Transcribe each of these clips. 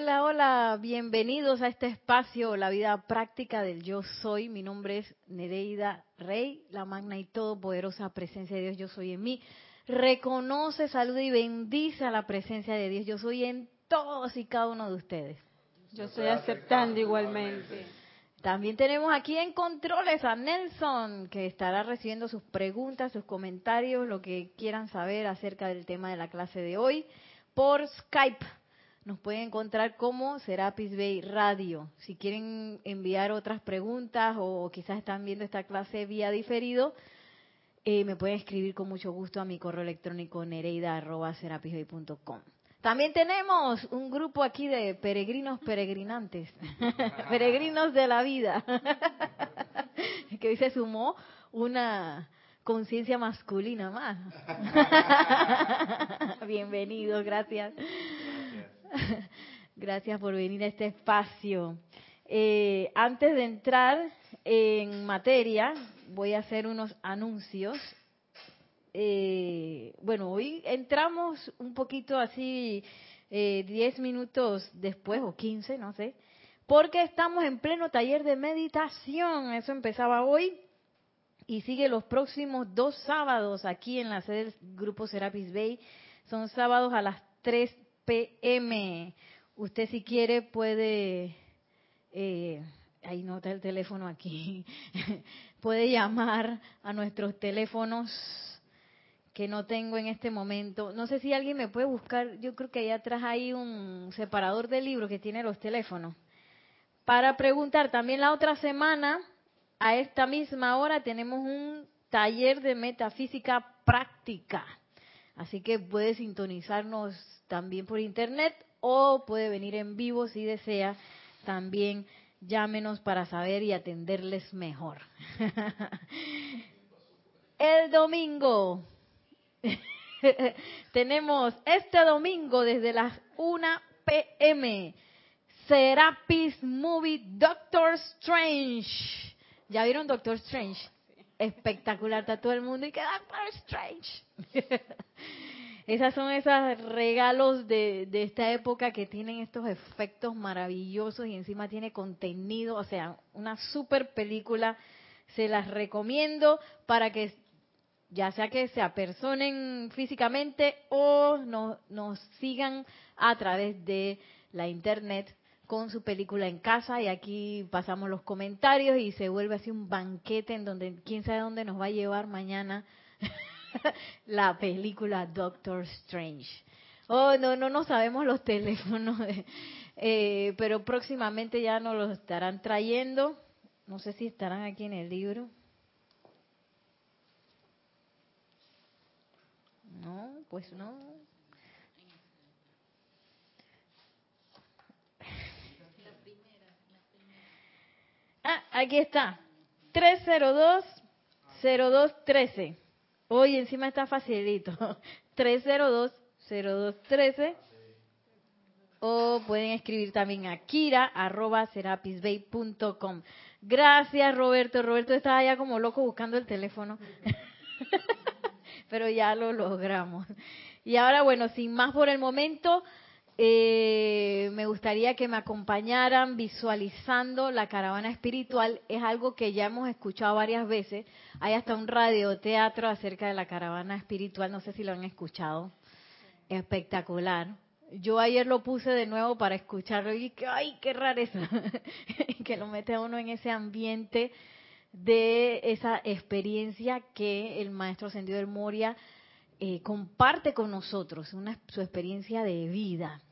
Hola, hola, bienvenidos a este espacio, la vida práctica del yo soy. Mi nombre es Nereida Rey, la magna y todopoderosa presencia de Dios, yo soy en mí. Reconoce, saluda y bendice a la presencia de Dios, yo soy en todos y cada uno de ustedes. Yo estoy aceptando igualmente. También tenemos aquí en controles a Nelson, que estará recibiendo sus preguntas, sus comentarios, lo que quieran saber acerca del tema de la clase de hoy, por Skype nos pueden encontrar como Serapis Bay Radio. Si quieren enviar otras preguntas o quizás están viendo esta clase vía diferido, eh, me pueden escribir con mucho gusto a mi correo electrónico nereida.serapisbay.com. También tenemos un grupo aquí de peregrinos peregrinantes, peregrinos de la vida, que hoy se sumó una conciencia masculina más. Bienvenidos, gracias. Gracias por venir a este espacio. Eh, antes de entrar en materia, voy a hacer unos anuncios. Eh, bueno, hoy entramos un poquito así, eh, 10 minutos después o 15, no sé, porque estamos en pleno taller de meditación. Eso empezaba hoy y sigue los próximos dos sábados aquí en la sede del Grupo Serapis Bay. Son sábados a las 3 pm. Usted si quiere puede, eh, ahí nota el teléfono aquí, puede llamar a nuestros teléfonos que no tengo en este momento. No sé si alguien me puede buscar, yo creo que ahí atrás hay un separador de libros que tiene los teléfonos. Para preguntar, también la otra semana, a esta misma hora, tenemos un taller de metafísica práctica. Así que puede sintonizarnos también por internet o puede venir en vivo si desea. También llámenos para saber y atenderles mejor. El domingo tenemos este domingo desde las 1 pm Serapis Movie Doctor Strange. ¿Ya vieron Doctor Strange? Espectacular, está todo el mundo y que Doctor Strange. Esas son esos regalos de, esta época que tienen estos efectos maravillosos y encima tiene contenido, o sea, una super película. Se las recomiendo para que ya sea que se apersonen físicamente o nos sigan a través de la internet con su película en casa y aquí pasamos los comentarios y se vuelve así un banquete en donde quién sabe dónde nos va a llevar mañana la película Doctor Strange. Oh, no, no, no sabemos los teléfonos, eh, pero próximamente ya nos los estarán trayendo. No sé si estarán aquí en el libro. No, pues no. Ah, aquí está. 302 0213. Hoy encima está facilito. 302-0213. O pueden escribir también a kira.serapisbay.com. Gracias, Roberto. Roberto estaba ya como loco buscando el teléfono. Pero ya lo logramos. Y ahora, bueno, sin más por el momento, eh, me gustaría que me acompañaran visualizando la caravana espiritual. Es algo que ya hemos escuchado varias veces. Hay hasta un radioteatro acerca de la caravana espiritual. No sé si lo han escuchado. Espectacular. Yo ayer lo puse de nuevo para escucharlo y que, ay, qué rareza. que lo mete a uno en ese ambiente de esa experiencia que el maestro ascendido del Moria eh, comparte con nosotros, una, su experiencia de vida.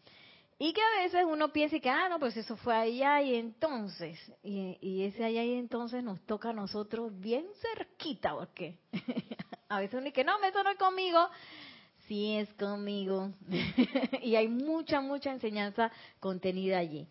Y que a veces uno piensa que, ah, no, pues eso fue allá y entonces. Y, ese allá y entonces nos toca a nosotros bien cerquita, porque a veces uno dice, no, eso no es conmigo. Sí es conmigo. y hay mucha, mucha enseñanza contenida allí.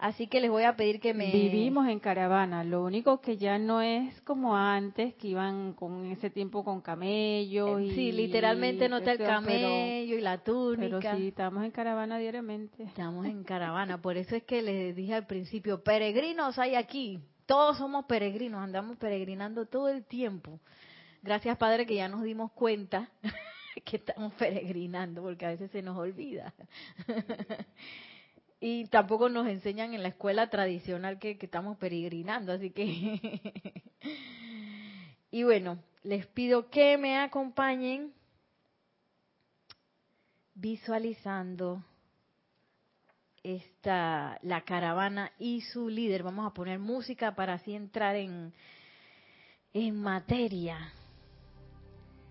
Así que les voy a pedir que me... Vivimos en caravana, lo único que ya no es como antes, que iban con ese tiempo con camellos. Eh, sí, literalmente no está el camello y la túnica. Pero sí, estamos en caravana diariamente. Estamos en caravana, por eso es que les dije al principio, peregrinos hay aquí, todos somos peregrinos, andamos peregrinando todo el tiempo. Gracias Padre que ya nos dimos cuenta que estamos peregrinando, porque a veces se nos olvida. y tampoco nos enseñan en la escuela tradicional que, estamos peregrinando, así que... y bueno, les pido que me acompañen visualizando esta la caravana y su líder. Vamos a poner música para así entrar en, en materia.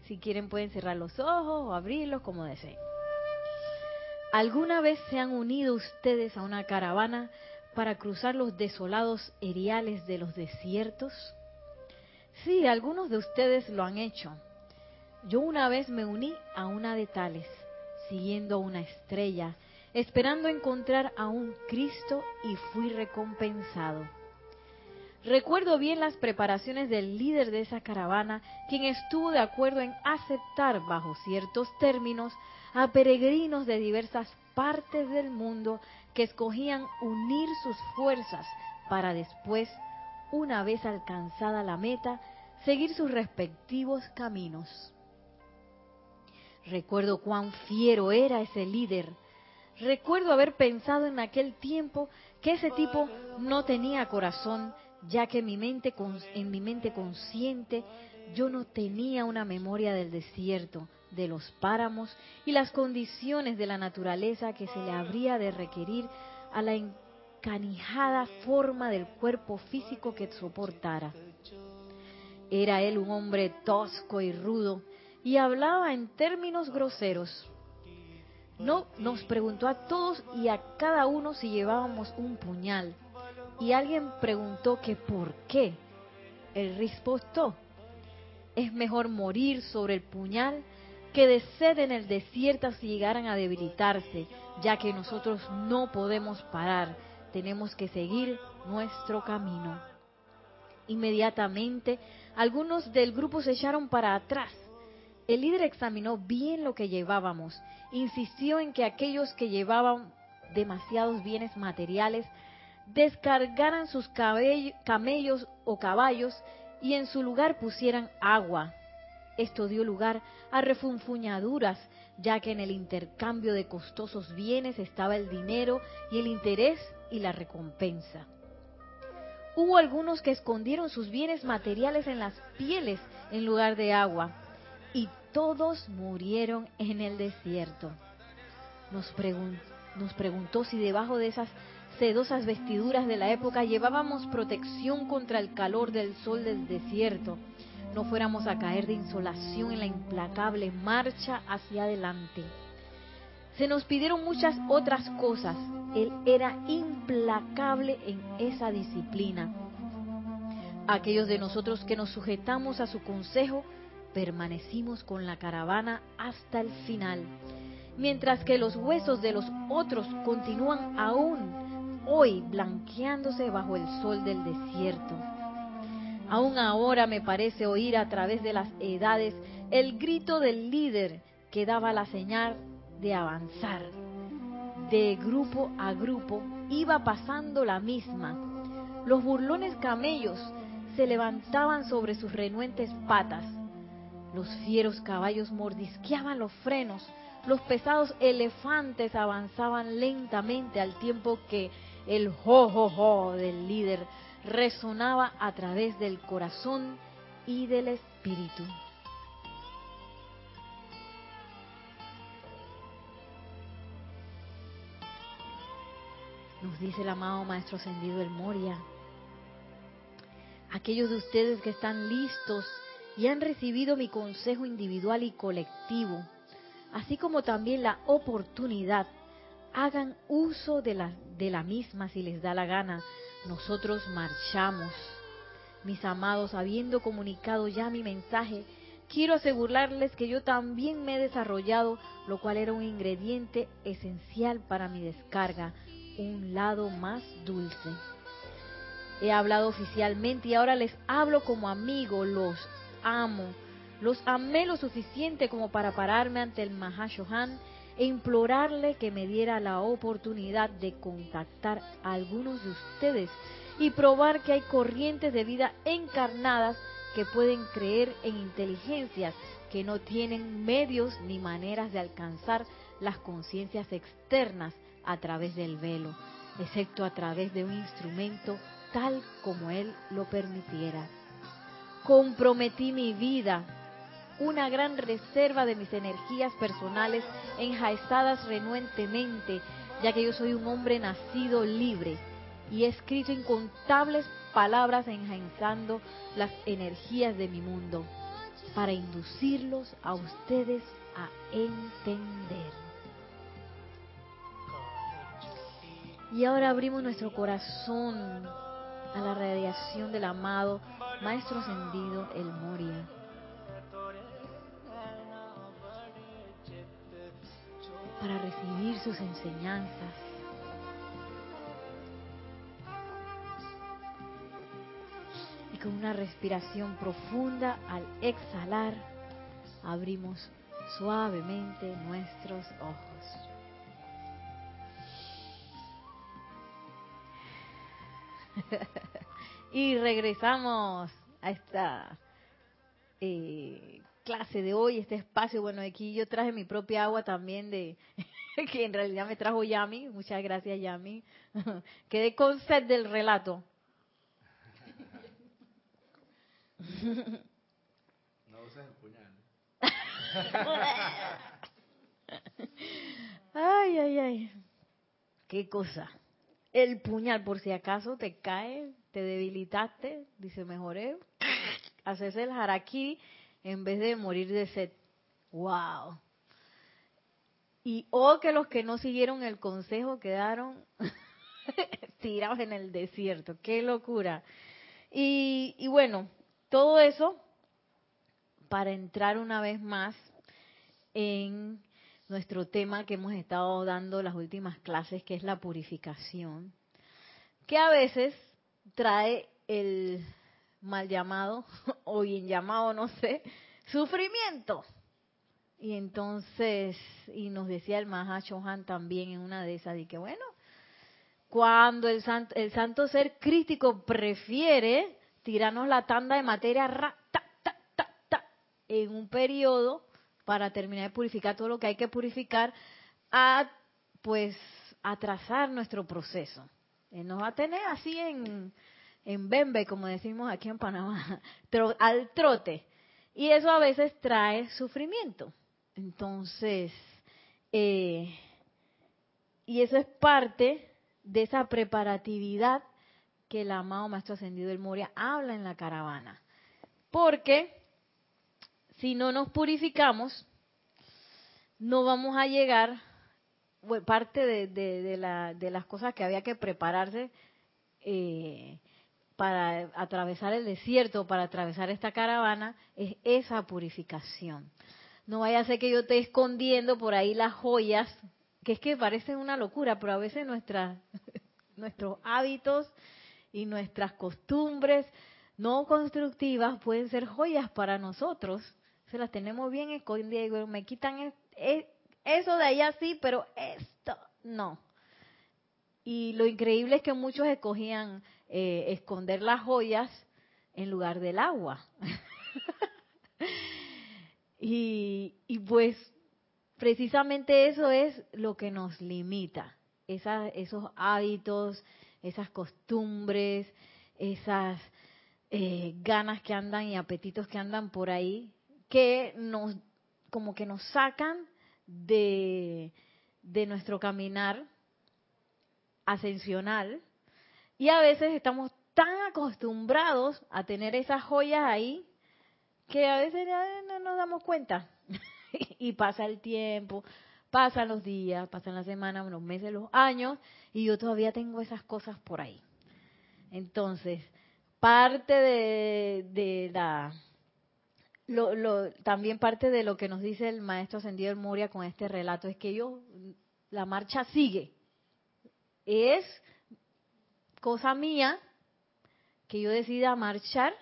Si quieren pueden cerrar los ojos o abrirlos como deseen. ¿Alguna vez se han unido ustedes a una caravana para cruzar los desolados eriales de los desiertos? Sí, algunos de ustedes lo han hecho. Yo una vez me uní a una de tales, siguiendo una estrella, esperando encontrar a un Cristo y fui recompensado. Recuerdo bien las preparaciones del líder de esa caravana, quien estuvo de acuerdo en aceptar bajo ciertos términos a peregrinos de diversas partes del mundo que escogían unir sus fuerzas para después, una vez alcanzada la meta, seguir sus respectivos caminos. Recuerdo cuán fiero era ese líder. Recuerdo haber pensado en aquel tiempo que ese tipo no tenía corazón ya que mi mente, en mi mente consciente yo no tenía una memoria del desierto, de los páramos y las condiciones de la naturaleza que se le habría de requerir a la encanijada forma del cuerpo físico que soportara. Era él un hombre tosco y rudo y hablaba en términos groseros. No nos preguntó a todos y a cada uno si llevábamos un puñal y alguien preguntó que por qué. Él respondió, es mejor morir sobre el puñal que de sed en el desierto si llegaran a debilitarse, ya que nosotros no podemos parar, tenemos que seguir nuestro camino. Inmediatamente, algunos del grupo se echaron para atrás. El líder examinó bien lo que llevábamos, insistió en que aquellos que llevaban demasiados bienes materiales descargaran sus camellos o caballos y en su lugar pusieran agua. Esto dio lugar a refunfuñaduras, ya que en el intercambio de costosos bienes estaba el dinero y el interés y la recompensa. Hubo algunos que escondieron sus bienes materiales en las pieles en lugar de agua, y todos murieron en el desierto. Nos, nos preguntó si debajo de esas sedosas vestiduras de la época llevábamos protección contra el calor del sol del desierto, no fuéramos a caer de insolación en la implacable marcha hacia adelante. Se nos pidieron muchas otras cosas. Él era implacable en esa disciplina. Aquellos de nosotros que nos sujetamos a su consejo, permanecimos con la caravana hasta el final, mientras que los huesos de los otros continúan aún hoy blanqueándose bajo el sol del desierto. Aún ahora me parece oír a través de las edades el grito del líder que daba la señal de avanzar. De grupo a grupo iba pasando la misma. Los burlones camellos se levantaban sobre sus renuentes patas. Los fieros caballos mordisqueaban los frenos. Los pesados elefantes avanzaban lentamente al tiempo que el jo, del líder resonaba a través del corazón y del espíritu. Nos dice el amado Maestro Ascendido el Moria. Aquellos de ustedes que están listos y han recibido mi consejo individual y colectivo, así como también la oportunidad hagan uso de la, de la misma si les da la gana. Nosotros marchamos. Mis amados, habiendo comunicado ya mi mensaje, quiero asegurarles que yo también me he desarrollado, lo cual era un ingrediente esencial para mi descarga, un lado más dulce. He hablado oficialmente y ahora les hablo como amigo, los amo. Los amé lo suficiente como para pararme ante el Mahashohan e implorarle que me diera la oportunidad de contactar a algunos de ustedes y probar que hay corrientes de vida encarnadas que pueden creer en inteligencias que no tienen medios ni maneras de alcanzar las conciencias externas, a través del velo, excepto a través de un instrumento tal como Él lo permitiera. Comprometí mi vida, una gran reserva de mis energías personales enjaizadas renuentemente, ya que yo soy un hombre nacido libre y he escrito incontables palabras enjaizando las energías de mi mundo para inducirlos a ustedes a entender. Y ahora abrimos nuestro corazón a la radiación del amado Maestro Ascendido El Moria. Para recibir sus enseñanzas. Y con una respiración profunda al exhalar, abrimos suavemente nuestros ojos. y regresamos a esta eh, clase de hoy, este espacio. Bueno, aquí yo traje mi propia agua también de que en realidad me trajo Yami. Muchas gracias, Yami. Quedé con sed del relato. No uses el puñal. Ay, ay, ay. Qué cosa. El puñal, por si acaso te cae, te debilitaste, dice mejoré. Haces el harakiri en vez de morir de sed. ¡Wow! Y oh, que los que no siguieron el consejo quedaron tirados en el desierto. ¡Qué locura! Y, y bueno, todo eso para entrar una vez más en nuestro tema que hemos estado dando las últimas clases, que es la purificación, que a veces trae el mal llamado, o bien llamado, no sé, sufrimiento. Y entonces, y nos decía el Mahashohan también en una de esas, de que bueno, cuando el santo, el santo ser crítico prefiere tirarnos la tanda de materia ra, ta, ta, ta, ta, en un periodo para terminar de purificar todo lo que hay que purificar, a pues atrasar nuestro proceso. Él nos va a tener así en, en bembe, como decimos aquí en Panamá, al trote. Y eso a veces trae sufrimiento. Entonces, eh, y eso es parte de esa preparatividad que el amado Maestro Ascendido del Moria habla en la caravana. Porque si no nos purificamos, no vamos a llegar, parte de, las cosas que había que prepararse eh, para atravesar el desierto, para atravesar esta caravana, es esa purificación. No vaya a ser que yo esté escondiendo por ahí las joyas, que es que parecen una locura, pero a veces nuestras, nuestros hábitos y nuestras costumbres no constructivas pueden ser joyas para nosotros se las tenemos bien escondidas y me quitan eso de allá sí, pero esto no. Y lo increíble es que muchos escogían eh, esconder las joyas en lugar del agua. y, y pues precisamente eso es lo que nos limita, esos hábitos, esas costumbres, esas eh, ganas que andan y apetitos que andan por ahí, que nos, como que nos sacan de, de nuestro caminar ascensional y a veces estamos tan acostumbrados a tener esas joyas ahí que a veces no nos damos cuenta. y pasa el tiempo, pasan los días, pasan las semanas, los meses, los años, y yo todavía tengo esas cosas por ahí. Entonces, parte de, de la lo, también parte de lo que nos dice el maestro ascendido del Moria con este relato es que yo, la marcha sigue. Es cosa mía que yo decida marchar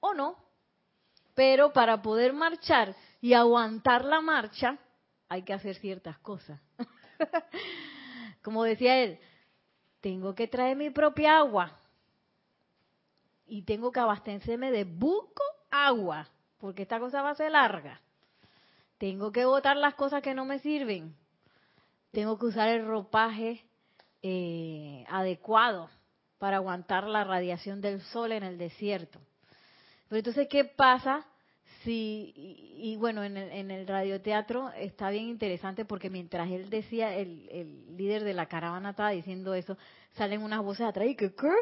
o no. Pero para poder marchar y aguantar la marcha, hay que hacer ciertas cosas. Como decía él, tengo que traer mi propia agua y tengo que abastecerme de buco agua porque esta cosa va a ser larga. Tengo que botar las cosas que no me sirven. tengo que usar el ropaje eh, adecuado para aguantar la radiación del sol en el desierto. Pero entonces, ¿qué pasa si, y, bueno, en el, en el radioteatro está bien interesante porque mientras él decía, el, el líder de la caravana estaba diciendo eso, salen unas voces atrás y que, ¿qué?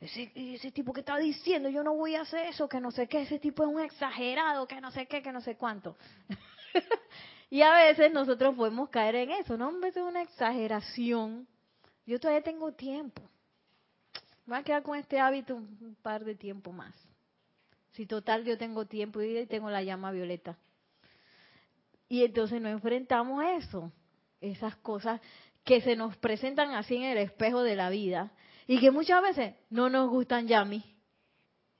Ese, ese tipo que está diciendo, yo no voy a hacer eso, que no sé qué, ese tipo es un exagerado, que no sé qué, que no sé cuánto. y a veces nosotros podemos caer en eso, ¿no? Hombre, es una exageración. Yo todavía tengo tiempo. Voy a quedar con este hábito un par de tiempo más. Si total yo tengo tiempo y tengo la llama violeta. Y entonces nos enfrentamos a eso, esas cosas que se nos presentan así en el espejo de la vida y que muchas veces no nos gustan ya mí.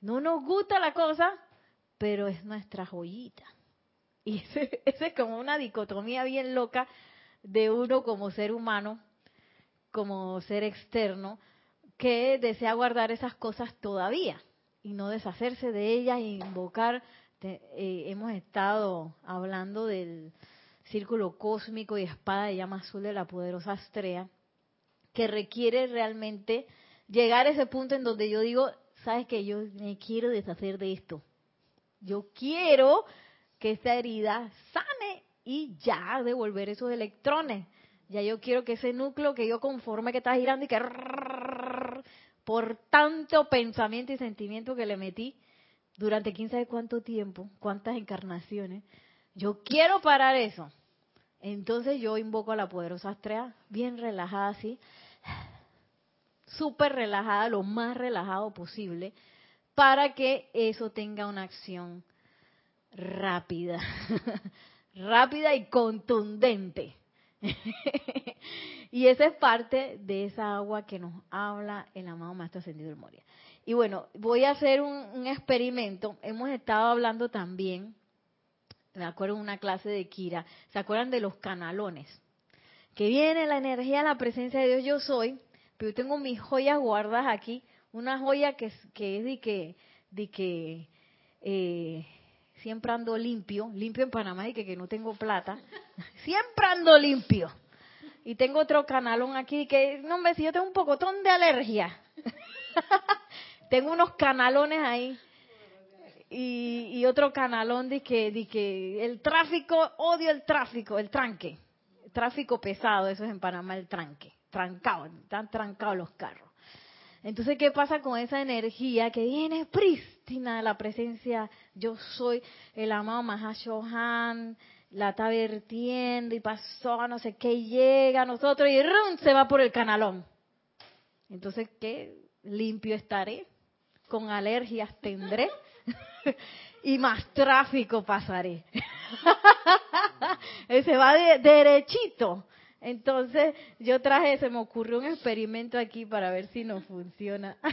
No nos gusta la cosa, pero es nuestra joyita. Y ese, es como una dicotomía bien loca de uno como ser humano, como ser externo, que desea guardar esas cosas todavía y no deshacerse de ellas e invocar. Eh, hemos estado hablando del círculo cósmico y espada de llama azul de la poderosa Astrea, que requiere realmente llegar a ese punto en donde yo digo, sabes que yo me quiero deshacer de esto. Yo quiero que esta herida sane y ya devolver esos electrones. Ya yo quiero que ese núcleo que yo conforme que está girando y que por tanto pensamiento y sentimiento que le metí durante quién sabe cuánto tiempo, cuántas encarnaciones, yo quiero parar eso. Entonces yo invoco a la poderosa Astrea, bien relajada así, súper relajada, lo más relajado posible, para que eso tenga una acción rápida, rápida y contundente. y esa es parte de esa agua que nos habla el amado Maestro Ascendido del Moria. Y bueno, voy a hacer un, experimento. Hemos estado hablando también, me acuerdo en una clase de Kira, ¿se acuerdan de los canalones? Que viene la energía, la presencia de Dios, yo soy, pero yo tengo mis joyas guardadas aquí, una joya que, que es de que, de que eh, siempre ando limpio, limpio en Panamá y que, que no tengo plata, siempre ando limpio. Y tengo otro canalón aquí que, no me si yo tengo un pocotón de alergia. tengo unos canalones ahí. Y, y, otro canalón de que, de que el tráfico, odio el tráfico, el tranque. El tráfico pesado, eso es en Panamá el tranque. Trancado, están trancados los carros. Entonces, ¿qué pasa con esa energía que viene prístina de la presencia? Yo soy el amado Mahashohan, la está vertiendo y pasó no sé qué, llega a nosotros y ¡rum! se va por el canalón. Entonces, ¿qué? Limpio estaré, con alergias tendré y más tráfico pasaré. se va derechito entonces yo traje, se me ocurrió un experimento aquí para ver si nos funciona.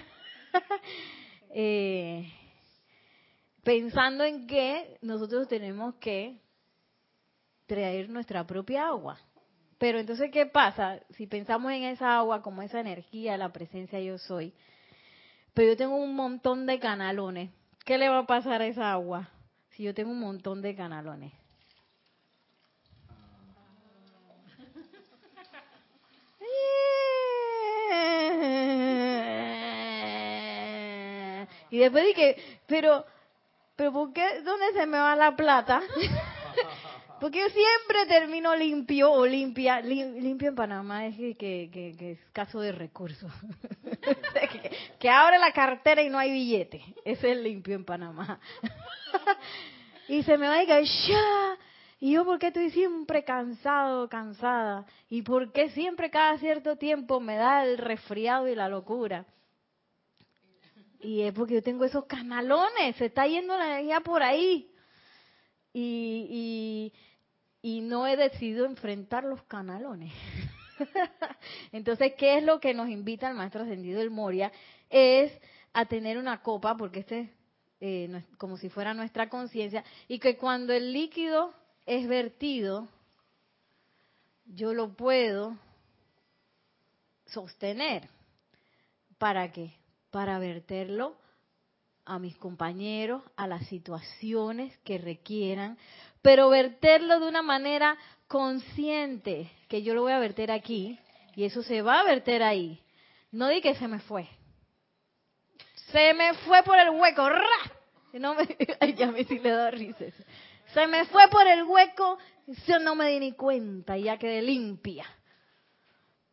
Eh, pensando en que nosotros tenemos que traer nuestra propia agua. Pero entonces, ¿qué pasa? Si pensamos en esa agua como esa energía, la presencia yo soy, pero yo tengo un montón de canalones, ¿qué le va a pasar a esa agua si yo tengo un montón de canalones? Y después dije, pero, pero ¿por qué? ¿Dónde se me va la plata? Porque yo siempre termino limpio o limpia. limpio en Panamá es que, que, que, es caso de recursos. que, que, abre la cartera y no hay billete. Ese es limpio en Panamá. y se me va y que ya. Y yo, ¿por qué estoy siempre cansado, cansada? ¿Y por qué siempre cada cierto tiempo me da el resfriado y la locura? Y es porque yo tengo esos canalones, se está yendo la energía por ahí. Y, y, no he decidido enfrentar los canalones. Entonces, ¿qué es lo que nos invita el maestro ascendido del Moria? Es a tener una copa, porque este es eh, como si fuera nuestra conciencia, y que cuando el líquido es vertido, yo lo puedo sostener. ¿Para qué? Para verterlo a mis compañeros, a las situaciones que requieran, pero verterlo de una manera consciente, que yo lo voy a verter aquí y eso se va a verter ahí. No di que se me fue. Se me fue por el hueco. ¡Ra! No me, ay, ya me sí le da risa. Se me fue por el hueco, yo no me di ni cuenta y ya quedé limpia.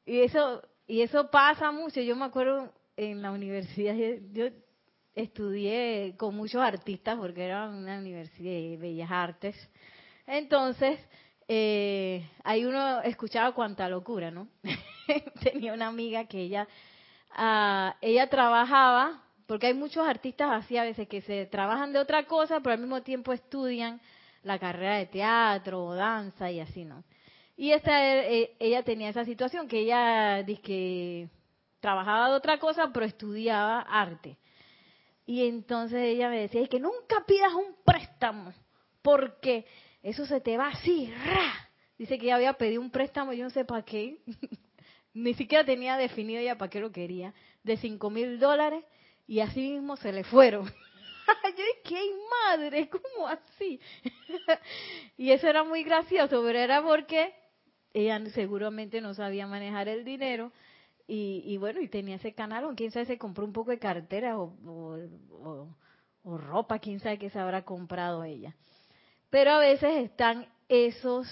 Y eso, y eso pasa mucho. Yo me acuerdo en la universidad, yo estudié con muchos artistas porque era una universidad de bellas artes. Entonces, eh, ahí uno escuchaba cuánta locura, ¿no? Tenía una amiga que ella, ah, ella trabajaba, porque hay muchos artistas así a veces que se trabajan de otra cosa, pero al mismo tiempo estudian la carrera de teatro o danza y así, ¿no? Y esta, eh, ella tenía esa situación que ella que trabajaba de otra cosa, pero estudiaba arte. Y entonces ella me decía, que nunca pidas un préstamo, porque eso se te va así, ¡ra! Dice que ella había pedido un préstamo, yo no sé para qué, ni siquiera tenía definido ella para qué lo quería, de 5 mil dólares, y así mismo se le fueron. yo dije, ¡qué madre! ¿Cómo así? y eso era muy gracioso, pero era porque ella seguramente no sabía manejar el dinero, y, bueno, y tenía ese canal, o quién sabe, se compró un poco de cartera o, o, ropa, quién sabe qué se habrá comprado ella. Pero a veces están esos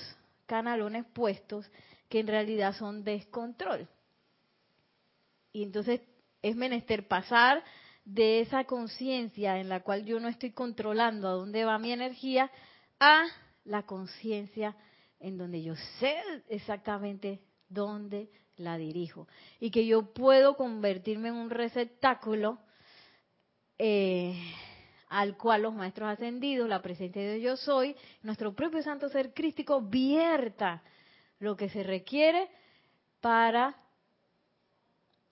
canalones puestos que en realidad son descontrol. Y entonces es menester pasar de esa conciencia en la cual yo no estoy controlando a dónde va mi energía a la conciencia en donde yo sé exactamente dónde la dirijo. Y que yo puedo convertirme en un receptáculo eh, al cual los maestros ascendidos, la presencia de Dios yo soy, nuestro propio santo ser crístico, vierta lo que se requiere para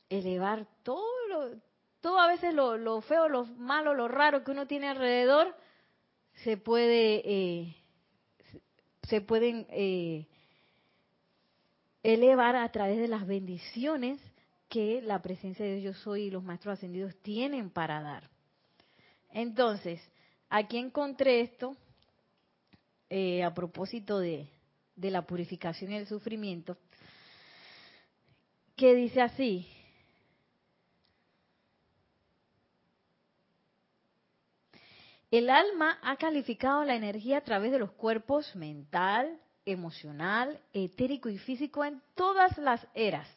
elevar todo lo, todo a veces lo, feo, lo malo, lo raro que uno tiene alrededor, se puede, eh, se pueden eh, elevar a través de las bendiciones que la presencia de Dios soy y los maestros ascendidos tienen para dar. Entonces, aquí encontré esto eh, a propósito de, de la purificación y el sufrimiento, que dice así, El alma ha calificado la energía a través de los cuerpos mental, emocional, etérico y físico en todas las eras.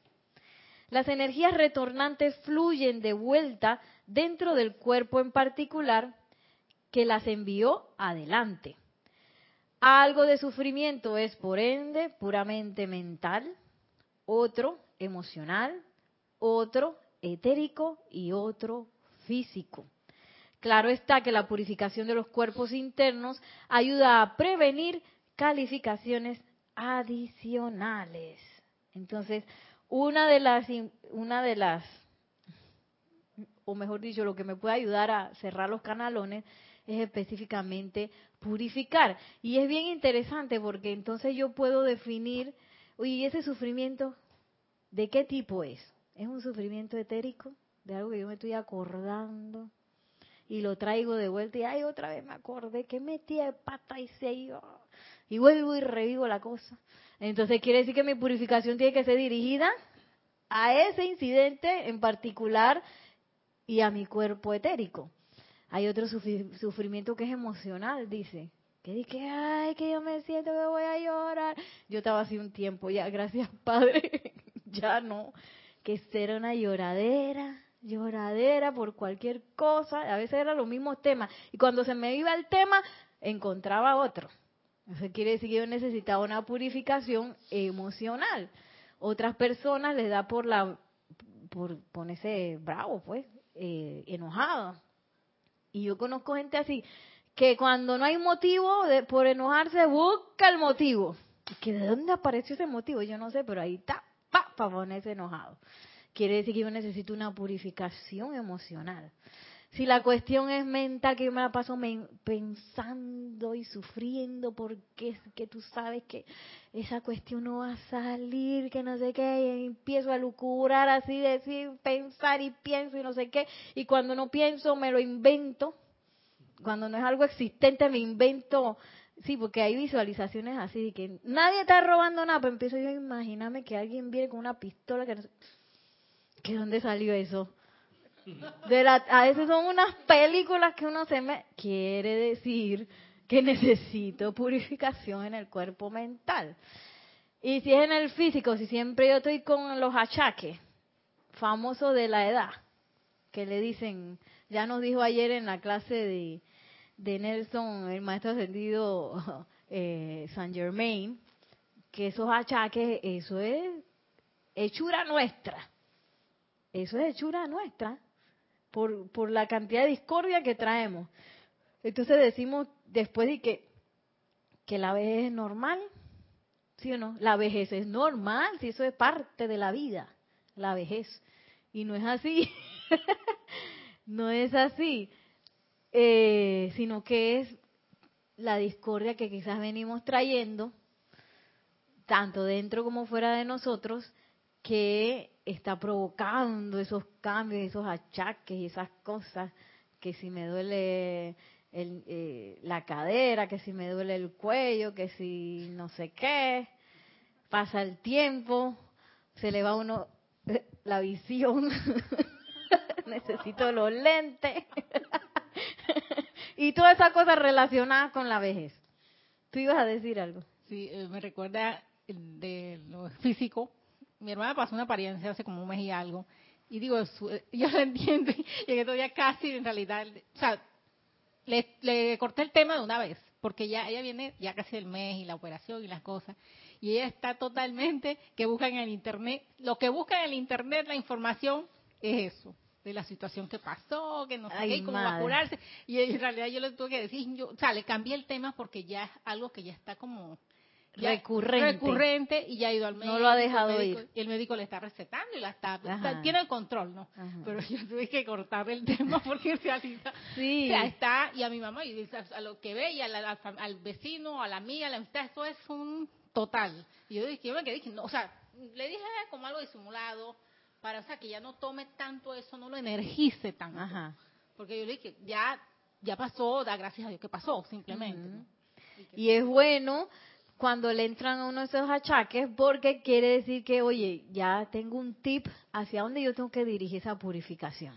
Las energías retornantes fluyen de vuelta dentro del cuerpo en particular que las envió adelante. Algo de sufrimiento es, por ende, puramente mental, otro emocional, otro etérico y otro físico. Claro está que la purificación de los cuerpos internos ayuda a prevenir calificaciones adicionales. Entonces, una de las una de las o mejor dicho, lo que me puede ayudar a cerrar los canalones es específicamente purificar. Y es bien interesante porque entonces yo puedo definir, oye, ese sufrimiento de qué tipo es? ¿Es un sufrimiento etérico? De algo que yo me estoy acordando y lo traigo de vuelta y ay, otra vez me acordé que metí de pata y se iba y vuelvo y revivo la cosa. Entonces quiere decir que mi purificación tiene que ser dirigida a ese incidente en particular y a mi cuerpo etérico. Hay otro sufrimiento que es emocional, dice. Que dice, ay, que yo me siento que voy a llorar. Yo estaba así un tiempo, ya, gracias Padre, ya no. Que era una lloradera, lloradera por cualquier cosa. A veces eran los mismos temas. Y cuando se me iba el tema, encontraba otro. Eso quiere decir que yo necesitaba una purificación emocional. Otras personas les da por la por ponerse bravo, pues, eh, enojado. Y yo conozco gente así que cuando no hay motivo de, por enojarse busca el motivo. ¿Que de dónde apareció ese motivo? Yo no sé, pero ahí está, pa, para ponerse enojado. Quiere decir que yo necesito una purificación emocional. Si la cuestión es mental, que yo me la paso pensando y sufriendo porque es que tú sabes que esa cuestión no va a salir, que no sé qué, y empiezo a lucurar así, decir, pensar y pienso y no sé qué, y cuando no pienso me lo invento, cuando no es algo existente me invento. Sí, porque hay visualizaciones así de que nadie está robando nada, pero empiezo yo a imaginarme que alguien viene con una pistola que no sé, ¿que dónde salió eso? De la, a veces son unas películas que uno se me quiere decir que necesito purificación en el cuerpo mental. Y si es en el físico, si siempre yo estoy con los achaques famosos de la edad, que le dicen, ya nos dijo ayer en la clase de, de Nelson, el maestro ascendido eh, San Germain, que esos achaques, eso es hechura nuestra. Eso es hechura nuestra por, por la cantidad de discordia que traemos. Entonces decimos después de que, que la vejez es normal, ¿sí o no? La vejez es normal, si eso es parte de la vida, la vejez. Y no es así, no es así, eh, sino que es la discordia que quizás venimos trayendo, tanto dentro como fuera de nosotros, que está provocando esos cambios, esos achaques y esas cosas, que si me duele el, eh, la cadera, que si me duele el cuello, que si no sé qué, pasa el tiempo, se le va uno eh, la visión, necesito los lentes, y todas esas cosas relacionadas con la vejez. ¿Tú ibas a decir algo? Sí, eh, me recuerda de lo físico. Mi hermana pasó una apariencia hace como un mes y algo. Y digo, yo lo entiendo. Y en estos días casi, en realidad, o sea, le, le corté el tema de una vez. Porque ya ella viene ya casi el mes y la operación y las cosas. Y ella está totalmente que buscan en el Internet. Lo que buscan en el Internet, la información, es eso de la situación que pasó, que no sé qué, cómo va a curarse. Y en realidad yo le tuve que decir, yo, o sea, le cambié el tema porque ya es algo que ya está como recurrente. recurrente y ya ha ido al médico. No lo ha dejado ir. Y el médico le está recetando y la está, tiene el control, ¿no? Pero yo tuve que cortar el tema porque en realidad sí. o sea, está, y a mi mamá, y a lo que ve, y al, al, vecino, a la amiga, a la amistad, esto es un total. Y yo dije, yo me quedé, no, o sea, le dije como algo disimulado, para, o sea, que ya no tome tanto eso, no lo energice tanto. Ajá. Porque yo le dije, ya, ya pasó, da gracias a Dios que pasó, simplemente. Y, es bueno cuando le entran a uno de esos achaques porque quiere decir que, oye, ya tengo un tip hacia dónde yo tengo que dirigir esa purificación.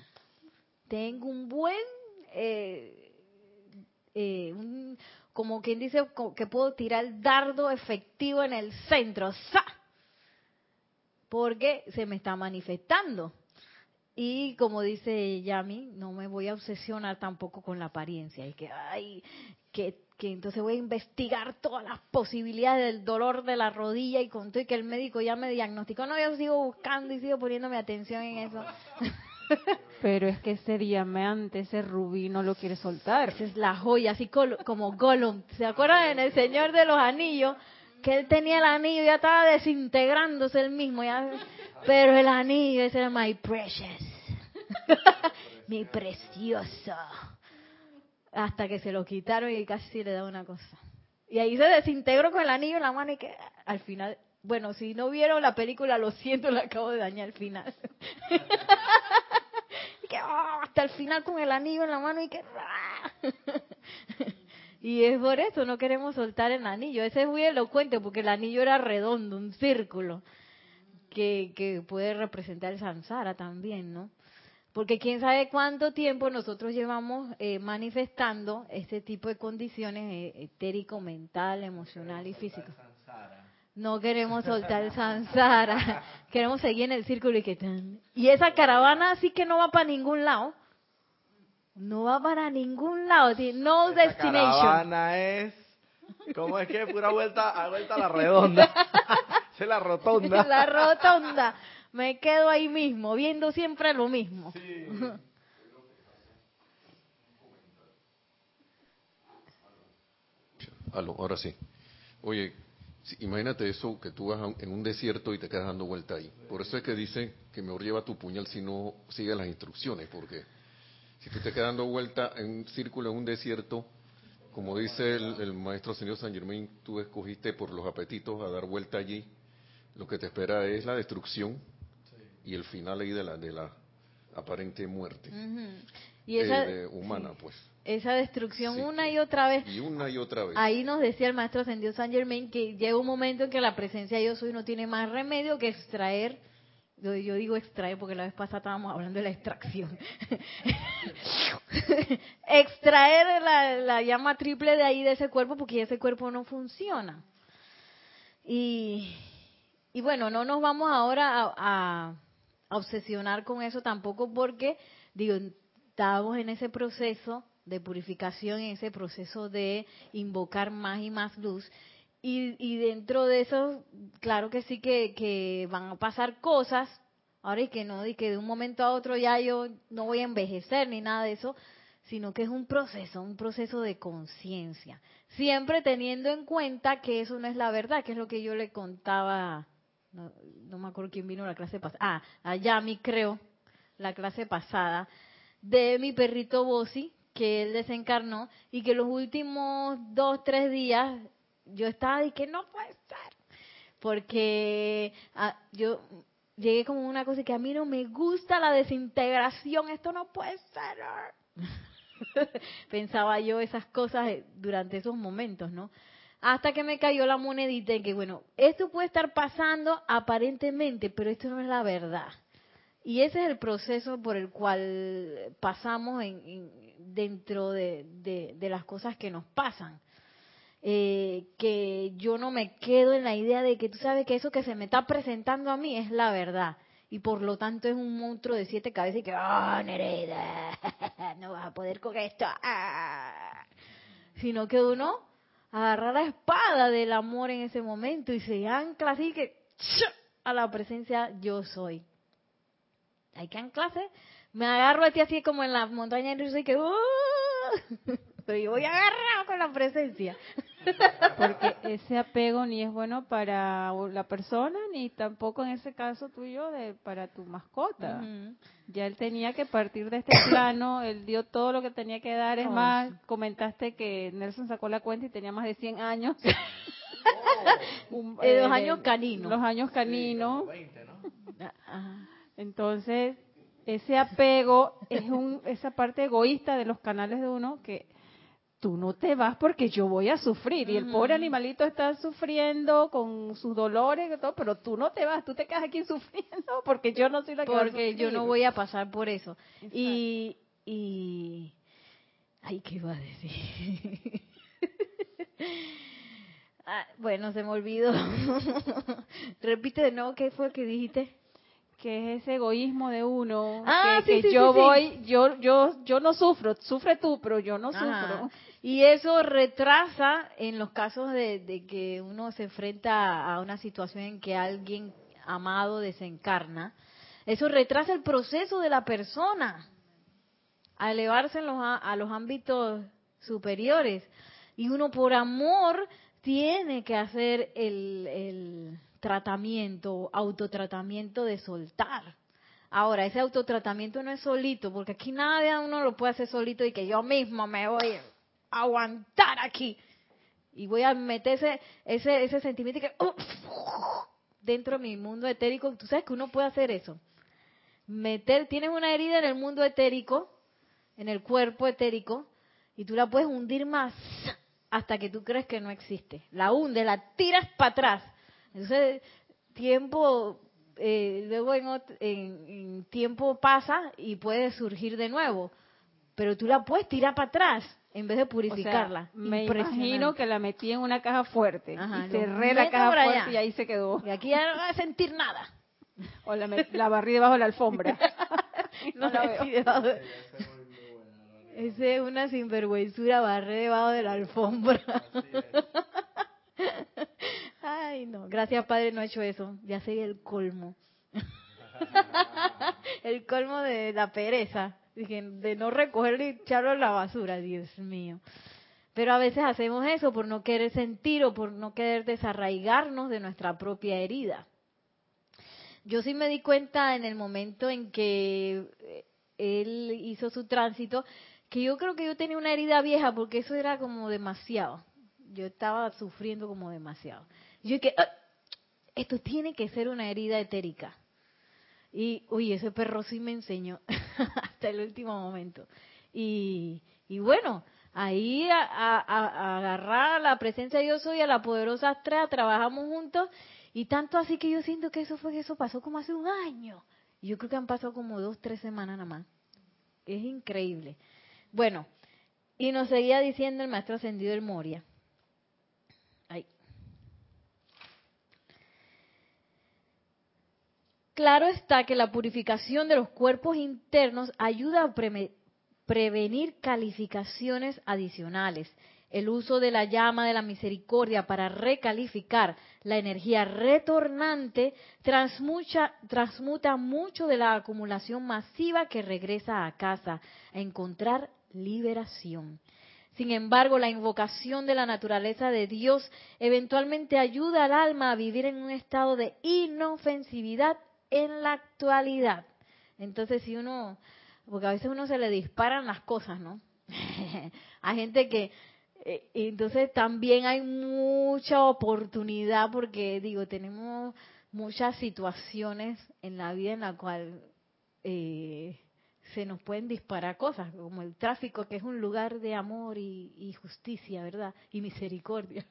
Tengo un buen, eh, eh, como quien dice, que puedo tirar el dardo efectivo en el centro. ¡Sa! porque se me está manifestando. Y como dice Yami, no me voy a obsesionar tampoco con la apariencia. Y que, ay, que, que entonces voy a investigar todas las posibilidades del dolor de la rodilla y con todo y que el médico ya me diagnosticó. No, yo sigo buscando y sigo poniéndome atención en eso. Pero es que ese diamante, ese rubí, no lo quiere soltar. Esa es la joya, así como Gollum. ¿Se acuerdan en El Señor de los Anillos? que él tenía el anillo, ya estaba desintegrándose el mismo, ya, pero el anillo ese era my precious, mi precioso, hasta que se lo quitaron y casi le da una cosa. Y ahí se desintegró con el anillo en la mano y que al final, bueno, si no vieron la película, lo siento, le acabo de dañar al final. y que ah, hasta el final con el anillo en la mano y que... Ah. Y es por eso, no queremos soltar el anillo. Ese es muy elocuente porque el anillo era redondo, un círculo, que, que puede representar el samsara también, ¿no? Porque quién sabe cuánto tiempo nosotros llevamos eh, manifestando este tipo de condiciones eh, etérico, mental, emocional y físico. No queremos soltar el samsara, queremos seguir en el círculo y que y esa caravana sí que no va para ningún lado no va para ningún lado, no Esa destination. caravana es, ¿cómo es que? Pura vuelta, a vuelta a la redonda. es la rotonda. La rotonda. Me quedo ahí mismo, viendo siempre lo mismo. Sí. Aló, ahora sí. Oye, imagínate eso, que tú vas en un desierto y te quedas dando vuelta ahí. Por eso es que dice que mejor lleva tu puñal si no sigue las instrucciones, porque si tú te quedas dando vuelta en un círculo, en un desierto, como dice el, maestro señor San Germain, tú escogiste por los apetitos a dar vuelta allí, lo que te espera es la destrucción y el final ahí de la, de la aparente muerte. Y eh, esa, humana, pues. esa destrucción Sí. una y otra vez. Y una y otra vez. Ahí nos decía el maestro ascendido San Germain que llega un momento en que la presencia de yo soy no tiene más remedio que extraer, yo, yo digo extraer porque la vez pasada estábamos hablando de la extracción, extraer la, la llama triple de ahí de ese cuerpo porque ese cuerpo no funciona. Y, y bueno, no nos vamos ahora a, a- obsesionar con eso tampoco porque, digo, estamos en ese proceso de purificación, en ese proceso de invocar más y más luz. Y, y dentro de eso, claro que sí que, que van a pasar cosas, ahora y que no, y que de un momento a otro ya yo no voy a envejecer ni nada de eso, sino que es un proceso, un proceso de conciencia. Siempre teniendo en cuenta que eso no es la verdad, que es lo que yo le contaba, no, no me acuerdo quién vino la clase pasada, ah, a Yami creo, la clase pasada, de mi perrito Bosi, que él desencarnó, y que los últimos dos, tres días yo estaba y que no puede ser, porque ah, yo llegué como una cosa que a mí no me gusta la desintegración, esto no puede ser. Pensaba yo esas cosas eh, durante esos momentos, ¿no? Hasta que me cayó la monedita en que, bueno, esto puede estar pasando aparentemente, pero esto no es la verdad. Y ese es el proceso por el cual pasamos en, en- dentro de, las cosas que nos pasan. Eh, que yo no me quedo en la idea de que tú sabes que eso que se me está presentando a mí es la verdad. Y por lo tanto es un monstruo de siete cabezas y que, ah, Nereida, no vas a poder con esto. ah". Sino que uno agarra la espada del amor en ese momento y se ancla así que a la presencia yo soy. Hay que anclarse. Me agarro a ti así como en la montaña y que ¡uh! pero yo voy agarrado con la presencia. Porque ese apego ni es bueno para la persona, ni tampoco en ese caso tuyo de para tu mascota. Ya él tenía que partir de este plano, él dio todo lo que tenía que dar. Es Oh, más, comentaste que Nelson sacó la cuenta y tenía más de 100 años. Un- Eh, los eh, años caninos. Los años caninos. 20, ¿no? Ajá. Entonces, ese apego es un, esa parte egoísta de los canales de uno que tú no te vas porque yo voy a sufrir. Y el pobre animalito está sufriendo con sus dolores y todo, pero tú no te vas, tú te quedas aquí sufriendo porque yo no soy la que va a Porque yo no voy a pasar por eso. Y, y... Ay, ¿qué iba a decir? Ah, bueno, se me olvidó. Repite de nuevo qué fue que dijiste. Que es ese egoísmo de uno, Ah, que, sí, que sí, yo sí, voy, yo yo yo no sufro, sufre tú, pero yo no Ajá. sufro. Y eso retrasa en los casos de, de que uno se enfrenta a una situación en que alguien amado desencarna. Eso retrasa el proceso de la persona a elevarse en los, a los ámbitos superiores. Y uno por amor tiene que hacer el, el tratamiento, autotratamiento de soltar. Ahora, ese autotratamiento no es solito, porque aquí nadie a uno lo puede hacer solito y que yo mismo me voy a aguantar aquí. Y voy a meter ese, ese, ese sentimiento que dentro de mi mundo etérico. Tú sabes que uno puede hacer eso. Meter, tienes una herida en el mundo etérico, en el cuerpo etérico, y tú la puedes hundir más hasta que tú crees que no existe. La hundes, la tiras para atrás. Entonces, tiempo, eh, luego en, en- en tiempo pasa y puede surgir de nuevo. Pero tú la puedes tirar para atrás en vez de O sea, purificarla. me imagino que la metí en una caja fuerte Ajá, y cerré la caja allá. fuerte y ahí se quedó. Y aquí ya no vas a sentir nada. O la, la barrí debajo de la alfombra. No, No la veo. si debajo de- Ese es una sinvergüenzura barré debajo de la alfombra. Ay, no. Gracias, Padre, no he hecho eso. Ya sería el colmo. el colmo de la pereza. Dije, de no recogerlo y echarlo en la basura. Dios mío. Pero a veces hacemos eso por no querer sentir o por no querer desarraigarnos de nuestra propia herida. Yo sí me di cuenta en el momento en que eh, él hizo su tránsito, que yo creo que yo tenía una herida vieja porque eso era como demasiado. Yo estaba sufriendo como demasiado. Yo dije, "Ah, esto tiene que ser una herida etérica. Y, uy, ese perro sí me enseñó. hasta el último momento. Y, y bueno, ahí a, a- a- agarrar a la presencia de yo soy, a la poderosa Astrea, trabajamos juntos y tanto así que yo siento que eso fue que eso pasó como hace un año. Yo creo que han pasado como dos, tres semanas nada más. Es increíble. Bueno, y nos seguía diciendo el maestro ascendido del Moria. Ay. Claro está que la purificación de los cuerpos internos ayuda a prevenir calificaciones adicionales. El uso de la llama de la misericordia para recalificar la energía retornante transmuta mucho de la acumulación masiva que regresa a casa a encontrar liberación. Sin embargo, la invocación de la naturaleza de Dios eventualmente ayuda al alma a vivir en un estado de inofensividad en la actualidad. Entonces, si uno, porque a veces uno se le disparan las cosas, ¿no? Hay gente que, eh, entonces también hay mucha oportunidad porque, digo, tenemos muchas situaciones en la vida en la cual eh, se nos pueden disparar cosas, como el tráfico, que es un lugar de amor y, justicia, ¿verdad? Y misericordia.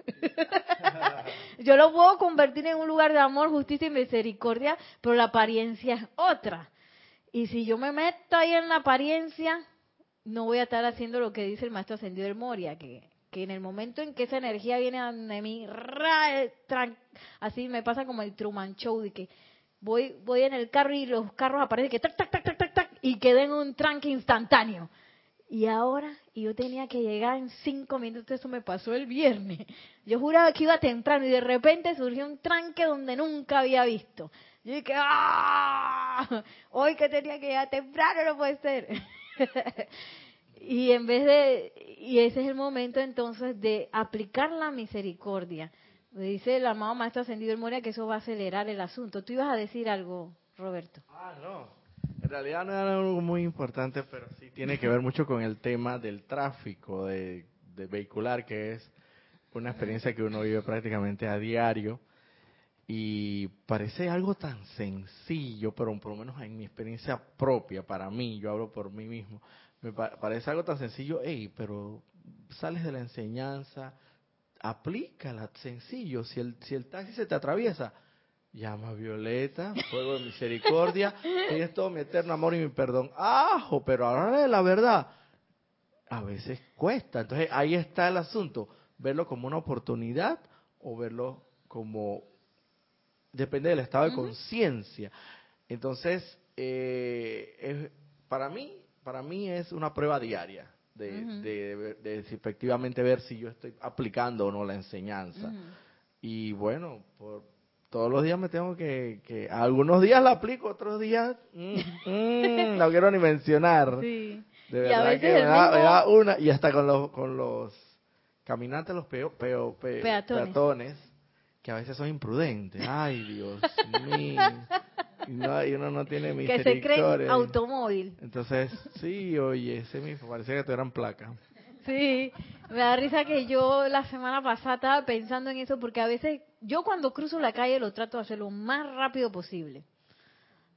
Yo lo puedo convertir en un lugar de amor, justicia y misericordia, pero la apariencia es otra. Y si yo me meto ahí en la apariencia, no voy a estar haciendo lo que dice el maestro ascendido del Moria, que, que en el momento en que esa energía viene a mí, ra, eh, así me pasa como el Truman Show, de que voy voy en el carro y los carros aparecen que tac, tac, tac, tac, tac, y quedé en un tranque instantáneo. Y ahora, y yo tenía que llegar en cinco minutos, eso me pasó el viernes. Yo juraba que iba temprano y de repente surgió un tranque donde nunca había visto. Yo dije, ¡ah! Hoy que tenía que llegar temprano no puede ser. y en vez de, y ese es el momento entonces de aplicar la misericordia. Me dice el amado maestro ascendido del Moria que eso va a acelerar el asunto. Tú ibas a decir algo, Roberto. Ah, no. En realidad no era algo muy importante, pero sí tiene que ver mucho con el tema del tráfico de, vehicular, que es una experiencia que uno vive prácticamente a diario. Y parece algo tan sencillo, pero por lo menos en mi experiencia propia, para mí, yo hablo por mí mismo, me pa- parece algo tan sencillo, hey, pero sales de la enseñanza, aplícala, sencillo, si el, si el taxi se te atraviesa, llama Violeta, fuego de misericordia, tienes todo mi eterno amor y mi perdón, ajo, pero ahora de la verdad, a veces cuesta, entonces ahí está el asunto, verlo como una oportunidad o verlo como depende del estado de conciencia. Entonces, eh, es- para mí, para mí es una prueba diaria de, de, ver- de si efectivamente ver si yo estoy aplicando o no la enseñanza. Y bueno, por todos los días me tengo que, que algunos días la aplico, otros días mm, mm, no quiero ni mencionar. Sí. De Y verdad a veces que me da, me mismo- da una y hasta con los con los caminantes, los peo, peo- pe- Peatones. peatones, que a veces son imprudentes. Ay, Dios mío. Y, no- y uno no tiene Que se creen automóvil. Entonces, sí, oye, ese mismo, parecía que tuvieran placa. Sí, me da risa que yo la semana pasada estaba pensando en eso porque a veces yo cuando cruzo la calle lo trato de hacer lo más rápido posible.